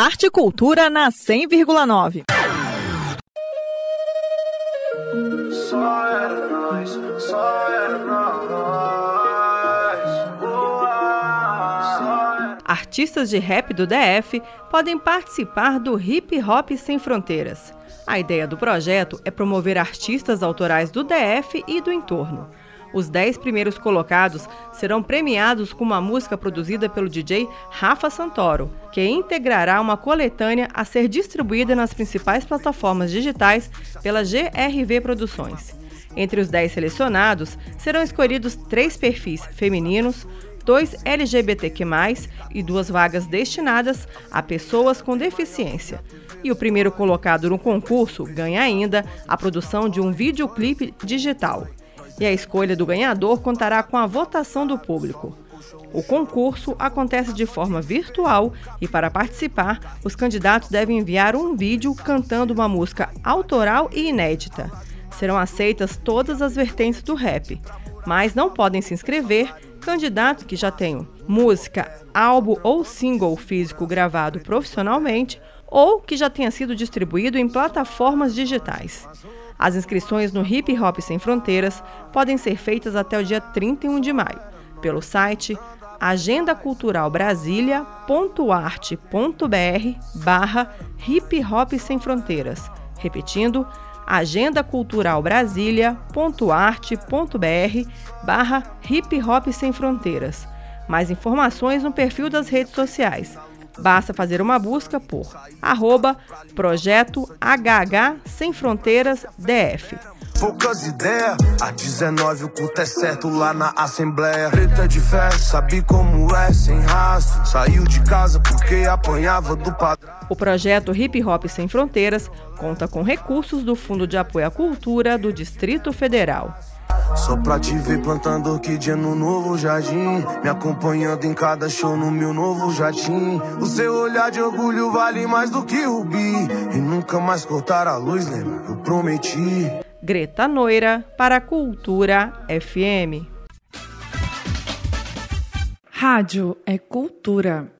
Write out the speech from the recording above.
Arte e Cultura na 100,9. Só era nós, só era nós. Artistas de rap do DF podem participar do Hip Hop Sem Fronteiras. A ideia do projeto é promover artistas autorais do DF e do entorno. Os 10 primeiros colocados serão premiados com uma música produzida pelo DJ Rafa Santoro, que integrará uma coletânea a ser distribuída nas principais plataformas digitais pela GRV Produções. Entre os 10 selecionados, serão escolhidos três perfis femininos, dois LGBTQ+, e duas vagas destinadas a pessoas com deficiência. E o primeiro colocado no concurso ganha ainda a produção de um videoclipe digital e a escolha do ganhador contará com a votação do público. O concurso acontece de forma virtual e, para participar, os candidatos devem enviar um vídeo cantando uma música autoral e inédita. Serão aceitas todas as vertentes do rap, mas não podem se inscrever candidatos que já tenham música, álbum ou single físico gravado profissionalmente ou que já tenha sido distribuído em plataformas digitais. As inscrições no Hip Hop Sem Fronteiras podem ser feitas até o dia 31 de maio, pelo site agendaculturalbrasilia.arte.br barra Hip Hop Sem Fronteiras. Repetindo, agendaculturalbrasilia.arte.br barra Hip Hop Sem Fronteiras. Mais informações no perfil das redes sociais Basta fazer uma busca por arroba projeto HH Sem Fronteiras DF. Poucas ideias, a 19 o culto é certo lá na Assembleia. Preta de fé, sabe como é, sem rastro. Saiu de casa porque apanhava do padrão. O projeto Hip Hop Sem Fronteiras conta com recursos do Fundo de Apoio à Cultura do Distrito Federal. Só pra te ver plantando orquídea no novo jardim. Me acompanhando em cada show no meu novo jardim. O seu olhar de orgulho vale mais do que o bi. E nunca mais cortar a luz, lembra? Eu prometi. Greta Noira para a Cultura FM. Rádio é cultura.